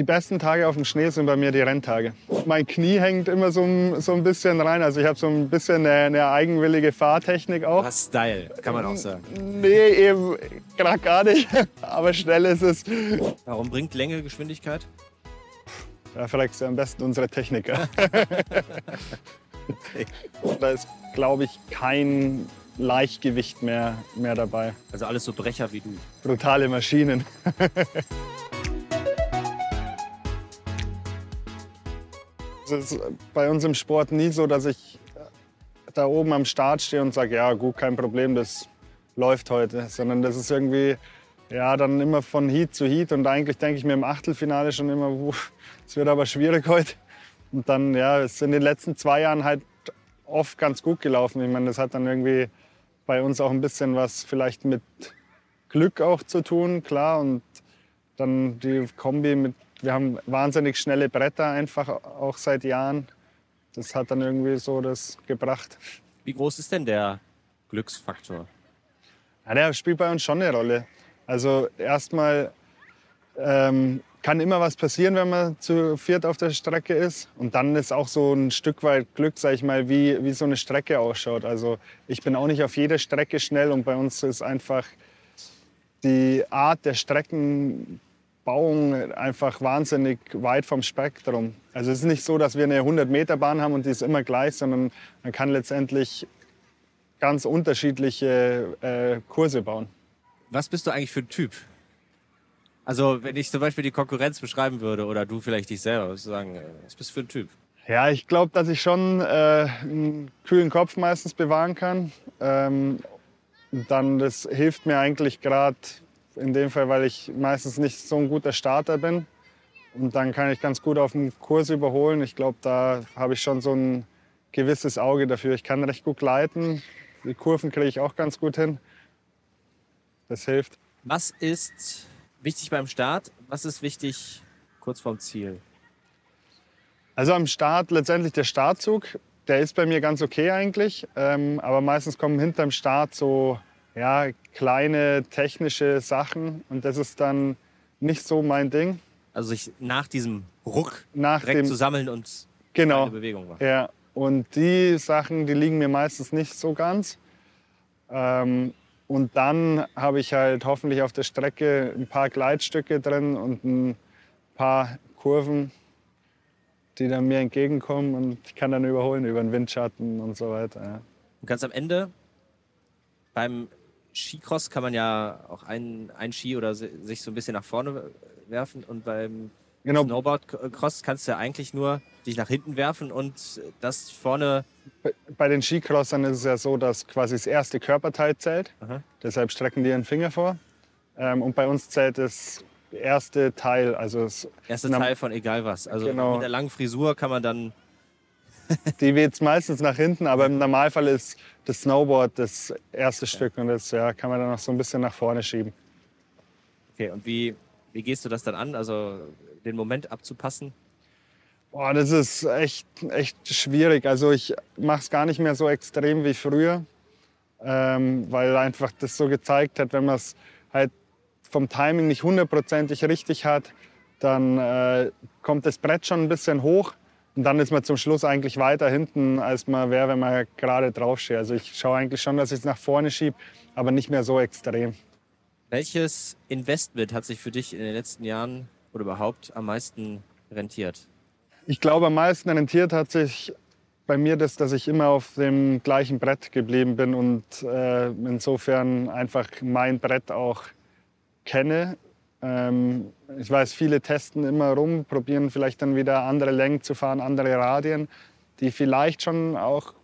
Die besten Tage auf dem Schnee sind bei mir die Renntage. Mein Knie hängt immer so, so ein bisschen rein. Also ich habe so ein bisschen eine, eine eigenwillige Fahrtechnik auch. Was Style, kann man auch sagen. Nee, eben gerade gar nicht. Aber schnell ist es. Warum bringt Länge Geschwindigkeit? Da fragst du am besten unsere Techniker. Da ist, glaube ich, kein Leichtgewicht mehr, mehr dabei. Also alles so Brecher wie du. Brutale Maschinen. Es ist bei uns im Sport nie so, dass ich da oben am Start stehe und sage, ja gut, kein Problem, das läuft heute. Sondern das ist irgendwie, ja, dann immer von Heat zu Heat. Und eigentlich denke ich mir im Achtelfinale schon immer, es wird aber schwierig heute. Und dann, ja, es ist in den letzten zwei Jahren halt oft ganz gut gelaufen. Ich meine, das hat dann irgendwie bei uns auch ein bisschen was vielleicht mit Glück auch zu tun, klar. Und dann die Kombi mit wir haben wahnsinnig schnelle Bretter einfach auch seit Jahren. Das hat dann irgendwie so das gebracht. Wie groß ist denn der Glücksfaktor? Ja, der spielt bei uns schon eine Rolle. Also erstmal ähm, kann immer was passieren, wenn man zu viert auf der Strecke ist. Und dann ist auch so ein Stück weit Glück, sag ich mal, wie, wie so eine Strecke ausschaut. Also ich bin auch nicht auf jeder Strecke schnell und bei uns ist einfach die Art der Strecken Bauung einfach wahnsinnig weit vom Spektrum. Also es ist nicht so, dass wir eine 100-Meter-Bahn haben und die ist immer gleich, sondern man kann letztendlich ganz unterschiedliche äh, Kurse bauen. Was bist du eigentlich für ein Typ? Also wenn ich zum Beispiel die Konkurrenz beschreiben würde oder du vielleicht dich selber, würdest du sagen, äh, was bist du für ein Typ? Ja, ich glaube, dass ich schon äh, einen kühlen Kopf meistens bewahren kann. Ähm, dann das hilft mir eigentlich gerade in dem Fall, weil ich meistens nicht so ein guter Starter bin. Und dann kann ich ganz gut auf dem Kurs überholen. Ich glaube, da habe ich schon so ein gewisses Auge dafür. Ich kann recht gut gleiten. Die Kurven kriege ich auch ganz gut hin. Das hilft. Was ist wichtig beim Start? Was ist wichtig kurz vorm Ziel? Also am Start letztendlich der Startzug. Der ist bei mir ganz okay eigentlich. Ähm, aber meistens kommen hinterm Start so ja, kleine technische Sachen und das ist dann nicht so mein Ding. Also sich nach diesem Ruck nach direkt dem, zu sammeln und genau, eine Bewegung machen. Ja, und die Sachen, die liegen mir meistens nicht so ganz. Ähm, und dann habe ich halt hoffentlich auf der Strecke ein paar Gleitstücke drin und ein paar Kurven, die dann mir entgegenkommen und ich kann dann überholen über den Windschatten und so weiter. Ja. Und ganz am Ende beim Skicross kann man ja auch einen, einen Ski oder sich so ein bisschen nach vorne werfen und beim genau. Snowboardcross kannst du ja eigentlich nur dich nach hinten werfen und das vorne. Bei den Skicrossern ist es ja so, dass quasi das erste Körperteil zählt. Aha. Deshalb strecken die ihren Finger vor. Ähm, und bei uns zählt das erste Teil. Also das erste Teil von egal was. Also genau. mit der langen Frisur kann man dann die weht meistens nach hinten, aber im Normalfall ist das Snowboard das erste Stück und das ja, kann man dann noch so ein bisschen nach vorne schieben. Okay, und wie, wie gehst du das dann an, also den Moment abzupassen? Boah, das ist echt, echt schwierig. Also ich mache es gar nicht mehr so extrem wie früher, ähm, weil einfach das so gezeigt hat, wenn man es halt vom Timing nicht hundertprozentig richtig hat, dann äh, kommt das Brett schon ein bisschen hoch und dann ist man zum Schluss eigentlich weiter hinten, als man wäre, wenn man gerade draufsteht. Also ich schaue eigentlich schon, dass ich es nach vorne schiebe, aber nicht mehr so extrem. Welches Investment hat sich für dich in den letzten Jahren oder überhaupt am meisten rentiert? Ich glaube, am meisten rentiert hat sich bei mir das, dass ich immer auf dem gleichen Brett geblieben bin und äh, insofern einfach mein Brett auch kenne ähm, ich weiß, viele testen immer rum, probieren vielleicht dann wieder andere Längen zu fahren, andere Radien, die vielleicht schon auch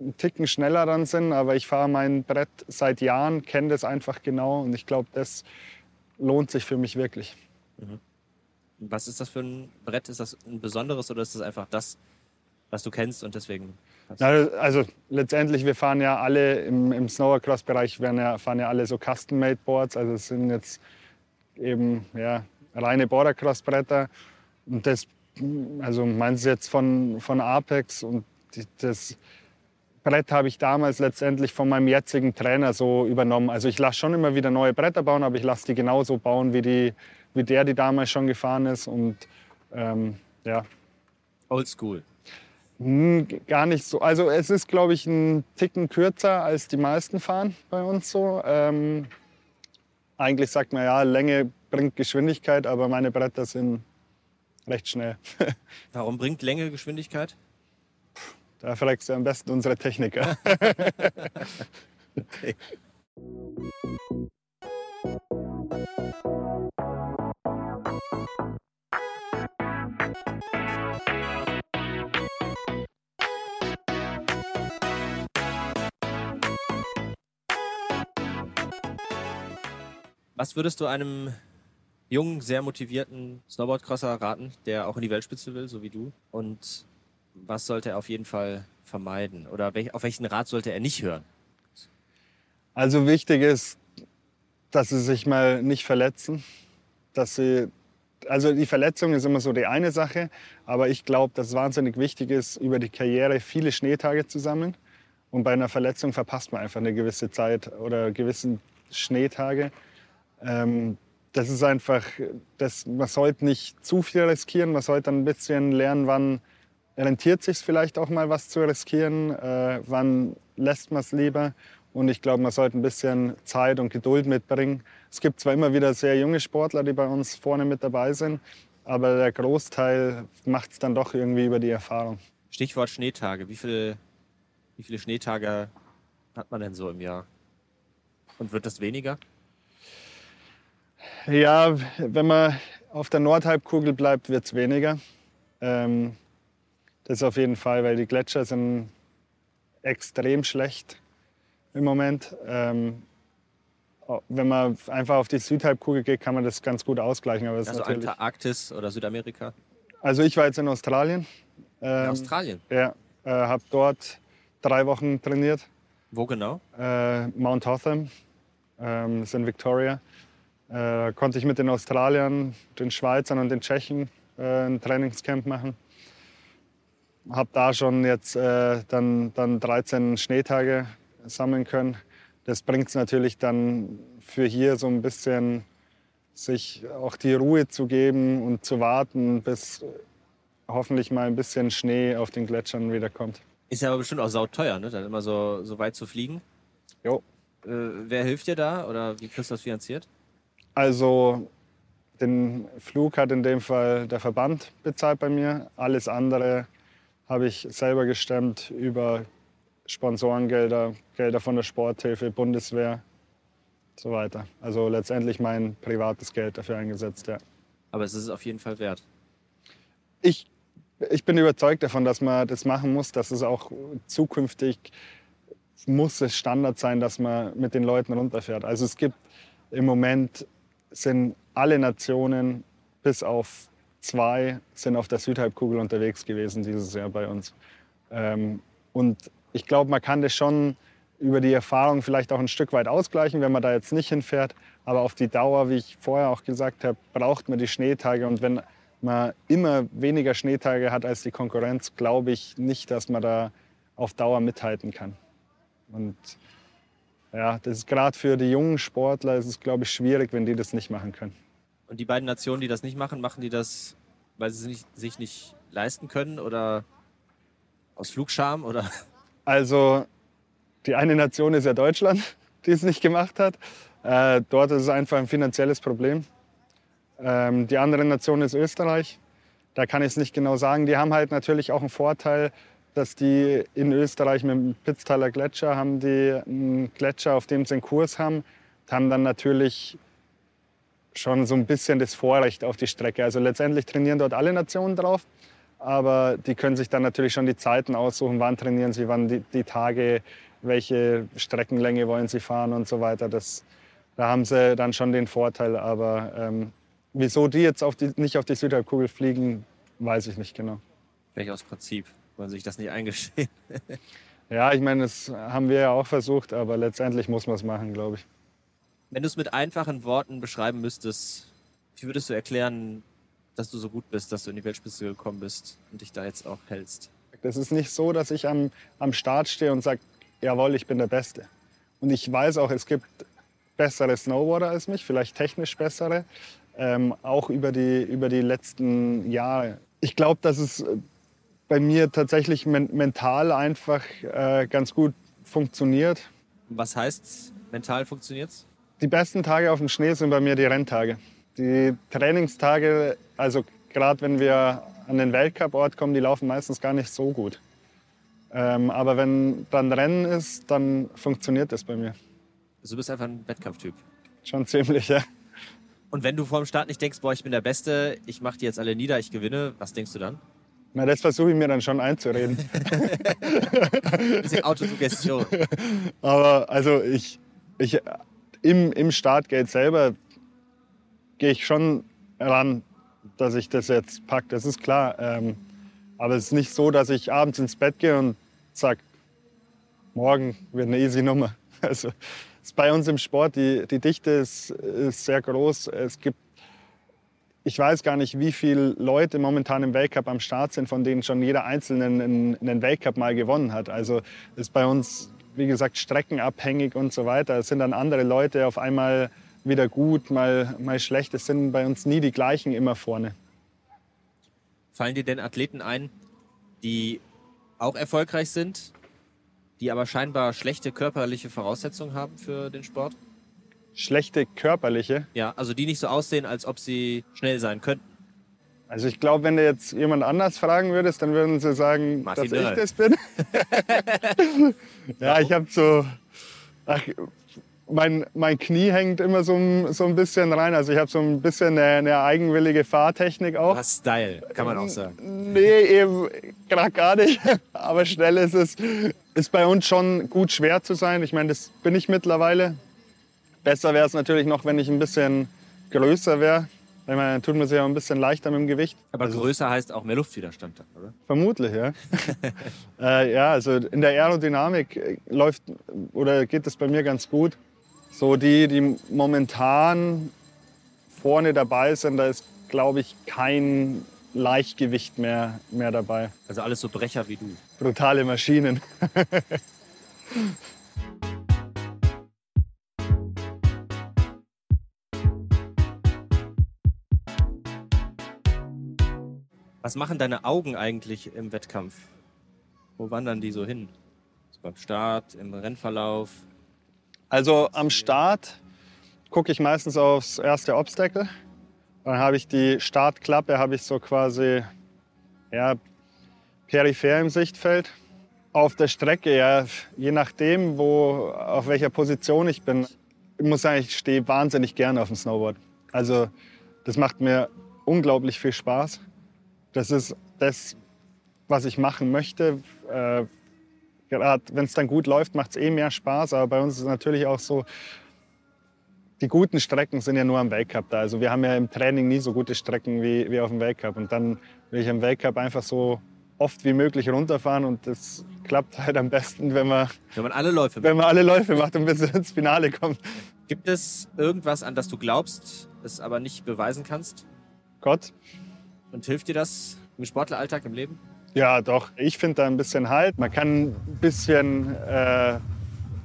einen Ticken schneller dann sind. Aber ich fahre mein Brett seit Jahren, kenne das einfach genau und ich glaube, das lohnt sich für mich wirklich. Mhm. Was ist das für ein Brett? Ist das ein besonderes oder ist das einfach das, was du kennst und deswegen? also letztendlich, wir fahren ja alle im, im Snowcross-Bereich, ja, fahren ja alle so Custom-Made-Boards. Also es sind jetzt eben ja, reine Bordercross-Bretter. Und das, also meinst du jetzt von, von Apex und das Brett habe ich damals letztendlich von meinem jetzigen Trainer so übernommen. Also ich lasse schon immer wieder neue Bretter bauen, aber ich lasse die genauso bauen wie die wie der die damals schon gefahren ist. Und ähm, ja. Old School. Hm, gar nicht so. Also es ist, glaube ich, ein Ticken kürzer, als die meisten fahren bei uns so. Ähm, eigentlich sagt man ja, Länge bringt Geschwindigkeit, aber meine Bretter sind recht schnell. Warum bringt Länge Geschwindigkeit? Da fragst du am besten unsere Techniker. okay. Was würdest du einem jungen, sehr motivierten Snowboardcrosser raten, der auch in die Weltspitze will, so wie du? Und was sollte er auf jeden Fall vermeiden? Oder auf welchen Rat sollte er nicht hören? Also wichtig ist, dass sie sich mal nicht verletzen. Dass sie, also die Verletzung ist immer so die eine Sache, aber ich glaube, dass es wahnsinnig wichtig ist, über die Karriere viele Schneetage zu sammeln. Und bei einer Verletzung verpasst man einfach eine gewisse Zeit oder gewisse Schneetage. Ähm, das ist einfach, das, man sollte nicht zu viel riskieren, man sollte ein bisschen lernen, wann rentiert sich vielleicht auch mal was zu riskieren, äh, wann lässt man es lieber. Und ich glaube, man sollte ein bisschen Zeit und Geduld mitbringen. Es gibt zwar immer wieder sehr junge Sportler, die bei uns vorne mit dabei sind, aber der Großteil macht es dann doch irgendwie über die Erfahrung. Stichwort Schneetage. Wie viele, wie viele Schneetage hat man denn so im Jahr? Und wird das weniger? Ja, wenn man auf der Nordhalbkugel bleibt, wird es weniger. Ähm, das ist auf jeden Fall, weil die Gletscher sind extrem schlecht im Moment. Ähm, wenn man einfach auf die Südhalbkugel geht, kann man das ganz gut ausgleichen. Aber also Antarktis oder Südamerika? Also ich war jetzt in Australien. Ähm, in Australien? Ja, äh, habe dort drei Wochen trainiert. Wo genau? Äh, Mount Hotham, ähm, das ist in Victoria äh, konnte ich mit den Australiern, den Schweizern und den Tschechen äh, ein Trainingscamp machen. Habe da schon jetzt äh, dann, dann 13 Schneetage sammeln können. Das bringt es natürlich dann für hier so ein bisschen, sich auch die Ruhe zu geben und zu warten, bis hoffentlich mal ein bisschen Schnee auf den Gletschern wiederkommt. Ist ja aber bestimmt auch sauteuer, ne? dann immer so, so weit zu fliegen. Jo. Äh, wer hilft dir da oder wie kriegst du das finanziert? Also den Flug hat in dem Fall der Verband bezahlt bei mir. Alles andere habe ich selber gestemmt über Sponsorengelder, Gelder von der Sporthilfe, Bundeswehr und so weiter. Also letztendlich mein privates Geld dafür eingesetzt, ja. Aber es ist auf jeden Fall wert. Ich, ich bin überzeugt davon, dass man das machen muss, dass es auch zukünftig muss es Standard sein, dass man mit den Leuten runterfährt. Also es gibt im Moment sind alle Nationen bis auf zwei sind auf der Südhalbkugel unterwegs gewesen dieses Jahr bei uns. Ähm, und ich glaube, man kann das schon über die Erfahrung vielleicht auch ein Stück weit ausgleichen, wenn man da jetzt nicht hinfährt. Aber auf die Dauer, wie ich vorher auch gesagt habe, braucht man die Schneetage. Und wenn man immer weniger Schneetage hat als die Konkurrenz, glaube ich nicht, dass man da auf Dauer mithalten kann. Und ja, das ist gerade für die jungen Sportler ist es, glaube ich, schwierig, wenn die das nicht machen können. Und die beiden Nationen, die das nicht machen, machen die das, weil sie sich, sich nicht leisten können oder aus Flugscham oder? Also die eine Nation ist ja Deutschland, die es nicht gemacht hat. Äh, dort ist es einfach ein finanzielles Problem. Ähm, die andere Nation ist Österreich. Da kann ich es nicht genau sagen. Die haben halt natürlich auch einen Vorteil, dass die in Österreich mit dem Pitztaler Gletscher haben die einen Gletscher, auf dem sie einen Kurs haben, haben dann natürlich schon so ein bisschen das Vorrecht auf die Strecke. Also letztendlich trainieren dort alle Nationen drauf, aber die können sich dann natürlich schon die Zeiten aussuchen, wann trainieren sie, wann die, die Tage, welche Streckenlänge wollen sie fahren und so weiter. Das, da haben sie dann schon den Vorteil, aber ähm, wieso die jetzt auf die, nicht auf die Südhalbkugel fliegen, weiß ich nicht genau. Welch aus Prinzip wollen sich das nicht eingestehen. ja, ich meine, das haben wir ja auch versucht, aber letztendlich muss man es machen, glaube ich. Wenn du es mit einfachen Worten beschreiben müsstest, wie würdest du erklären, dass du so gut bist, dass du in die Weltspitze gekommen bist und dich da jetzt auch hältst? Das ist nicht so, dass ich am, am Start stehe und sage, jawohl, ich bin der Beste. Und ich weiß auch, es gibt bessere Snowboarder als mich, vielleicht technisch bessere. ähm, auch über die, über die letzten Jahre. Ich glaube, dass es bei mir tatsächlich men mental einfach äh, ganz gut funktioniert. Was heißt mental funktioniert Die besten Tage auf dem Schnee sind bei mir die Renntage. Die Trainingstage, also gerade wenn wir an den Weltcup-Ort kommen, die laufen meistens gar nicht so gut. Ähm, aber wenn dann Rennen ist, dann funktioniert das bei mir. Also du bist einfach ein Wettkampftyp. Schon ziemlich, ja. Und wenn du vor dem Start nicht denkst, boah, ich bin der Beste, ich mache die jetzt alle nieder, ich gewinne, was denkst du dann? Na, das versuche ich mir dann schon einzureden. Bisschen Autosuggestion. Aber also ich, ich im, im Startgate selber gehe ich schon ran, dass ich das jetzt packe. Das ist klar. Ähm, aber es ist nicht so, dass ich abends ins Bett gehe und sage, morgen wird eine easy Nummer. Also ist bei uns im Sport, die, die Dichte ist, ist sehr groß. Es gibt, ich weiß gar nicht, wie viele Leute momentan im Weltcup am Start sind, von denen schon jeder Einzelne einen, einen Weltcup mal gewonnen hat. Also ist bei uns, wie gesagt, streckenabhängig und so weiter. Es sind dann andere Leute auf einmal wieder gut, mal, mal schlecht. Es sind bei uns nie die gleichen immer vorne. Fallen dir denn Athleten ein, die auch erfolgreich sind, die aber scheinbar schlechte körperliche Voraussetzungen haben für den Sport? Schlechte körperliche? Ja, also die nicht so aussehen, als ob sie schnell sein könnten. Also ich glaube, wenn du jetzt jemand anders fragen würdest, dann würden sie sagen, Martin dass Dörr. ich das bin. ja, ich habe so, ach, mein, mein Knie hängt immer so, so ein bisschen rein. Also ich habe so ein bisschen eine, eine, eigenwillige Fahrtechnik auch. Was Style, kann man auch sagen. Nee, eben gerade gar nicht. Aber schnell ist es. Ist bei uns schon gut schwer zu sein. Ich meine, das bin ich mittlerweile. Besser wäre es natürlich noch, wenn ich ein bisschen größer wäre. Ich meine, dann tut man sich auch ein bisschen leichter mit dem Gewicht. Aber also, größer heißt auch mehr Luftwiderstand, oder? Vermutlich, ja. äh, ja, also in der Aerodynamik läuft oder geht es bei mir ganz gut. So die, die momentan vorne dabei sind, da ist, glaube ich, kein Leichtgewicht mehr, mehr dabei. Also alles so Brecher wie du. Brutale Maschinen. Was machen deine Augen eigentlich im Wettkampf? Wo wandern die so hin? So beim Start, im Rennverlauf? Also am Start gucke ich meistens aufs erste Obstacle. Dann habe ich die Startklappe, habe ich so quasi ja, peripher im Sichtfeld. Auf der Strecke, ja, je nachdem, wo, auf welcher Position ich bin. Ich muss sagen, ich stehe wahnsinnig gerne auf dem Snowboard. Also das macht mir unglaublich viel Spaß. Das ist das, was ich machen möchte. Äh, gerade wenn es dann gut läuft, macht es eh mehr Spaß. Aber bei uns ist es natürlich auch so, die guten Strecken sind ja nur am Weltcup da. Also wir haben ja im Training nie so gute Strecken wie, wie auf dem Weltcup. Und dann will ich am Weltcup einfach so oft wie möglich runterfahren und das klappt halt am besten, wenn man, wenn man alle Läufe wenn man alle Läufe macht und bis ins Finale kommt. Gibt es irgendwas, an das du glaubst, es aber nicht beweisen kannst? Gott. Und hilft dir das im Sportleralltag, im Leben? Ja, doch. Ich finde da ein bisschen Halt. Man kann ein bisschen äh,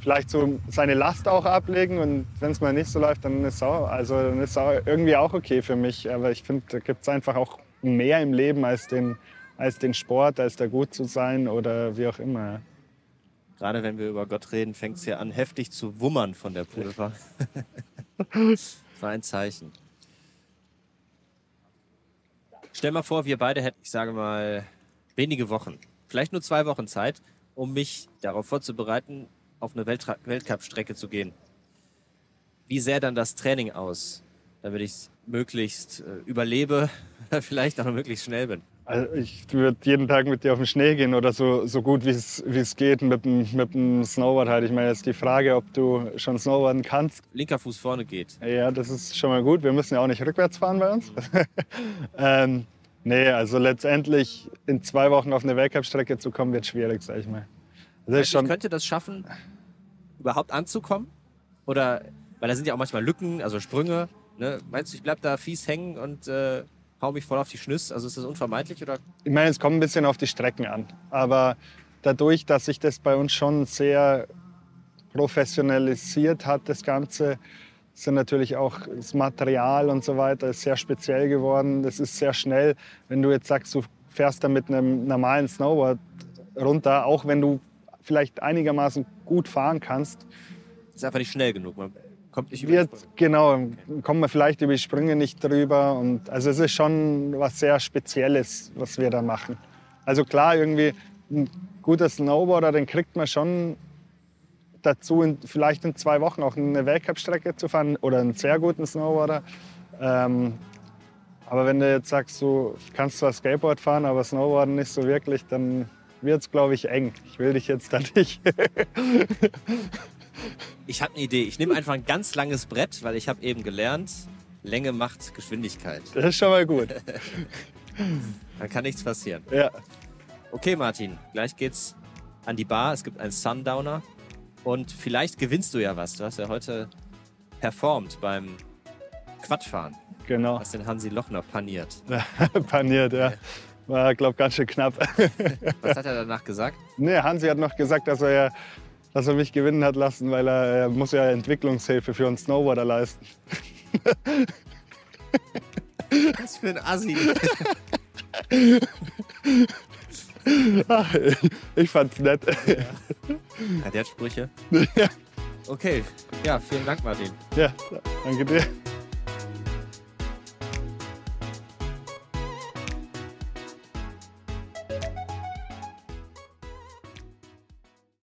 vielleicht so seine Last auch ablegen und wenn es mal nicht so läuft, dann ist es auch, also dann ist auch irgendwie auch okay für mich. Aber ich finde, da gibt es einfach auch mehr im Leben als den, als den Sport, als da gut zu sein oder wie auch immer. Gerade wenn wir über Gott reden, fängt es ja an, heftig zu wummern von der Pulver. das war ein Zeichen. Stell mal vor, wir beide hätten, ich sage mal, wenige Wochen, vielleicht nur zwei Wochen Zeit, um mich darauf vorzubereiten, auf eine Weltcup-Strecke zu gehen. Wie sähe dann das Training aus, damit ich es möglichst äh, überlebe, vielleicht auch möglichst schnell bin? Also ich würde jeden Tag mit dir auf den Schnee gehen oder so, so gut wie es geht mit dem, mit dem Snowboard halt. Ich meine, jetzt die Frage, ob du schon Snowboarden kannst. Linker Fuß vorne geht. Ja, das ist schon mal gut. Wir müssen ja auch nicht rückwärts fahren bei uns. ähm, Nee, also letztendlich in zwei Wochen auf eine Weltcup-Strecke zu kommen, wird schwierig, sag ich mal. Also ich schon könnte das schaffen, überhaupt anzukommen? Oder, weil da sind ja auch manchmal Lücken, also Sprünge. Ne? Meinst du, ich bleib da fies hängen und äh, hau mich voll auf die Schnüsse? Also ist das unvermeidlich? Oder? Ich meine, es kommt ein bisschen auf die Strecken an. Aber dadurch, dass sich das bei uns schon sehr professionalisiert hat, das Ganze, sind natürlich auch das Material und so weiter ist sehr speziell geworden. Das ist sehr schnell. Wenn du jetzt sagst, du fährst da mit einem normalen Snowboard runter, auch wenn du vielleicht einigermaßen gut fahren kannst. Ist einfach nicht schnell genug. Man kommt nicht wird, Genau, okay. kommt man vielleicht über die Sprünge nicht drüber. Und, also es ist schon was sehr Spezielles, was wir da machen. Also klar, irgendwie ein guter Snowboarder, den kriegt man schon dazu, in, vielleicht in zwei Wochen auch eine Weltcup-Strecke zu fahren oder einen sehr guten Snowboarder. Ähm, aber wenn du jetzt sagst, du kannst zwar Skateboard fahren, aber Snowboarden nicht so wirklich, dann wird es, glaube ich, eng. Ich will dich jetzt da nicht. ich habe eine Idee. Ich nehme einfach ein ganz langes Brett, weil ich habe eben gelernt, Länge macht Geschwindigkeit. Das ist schon mal gut. Dann kann nichts passieren. Ja. Okay, Martin, gleich geht's an die Bar. Es gibt einen Sundowner. Und vielleicht gewinnst du ja was. Du hast ja heute performt beim Quadfahren. Genau. Hast den Hansi Lochner paniert. paniert, ja. War, glaube ich, ganz schön knapp. Was hat er danach gesagt? Nee, Hansi hat noch gesagt, dass er, dass er mich gewinnen hat lassen, weil er, er muss ja Entwicklungshilfe für einen Snowboarder leisten. Was für ein Assi. Ach, ich fand's nett. Ja. ja der hat Sprüche. Okay, ja, vielen Dank, Martin. Ja, danke dir.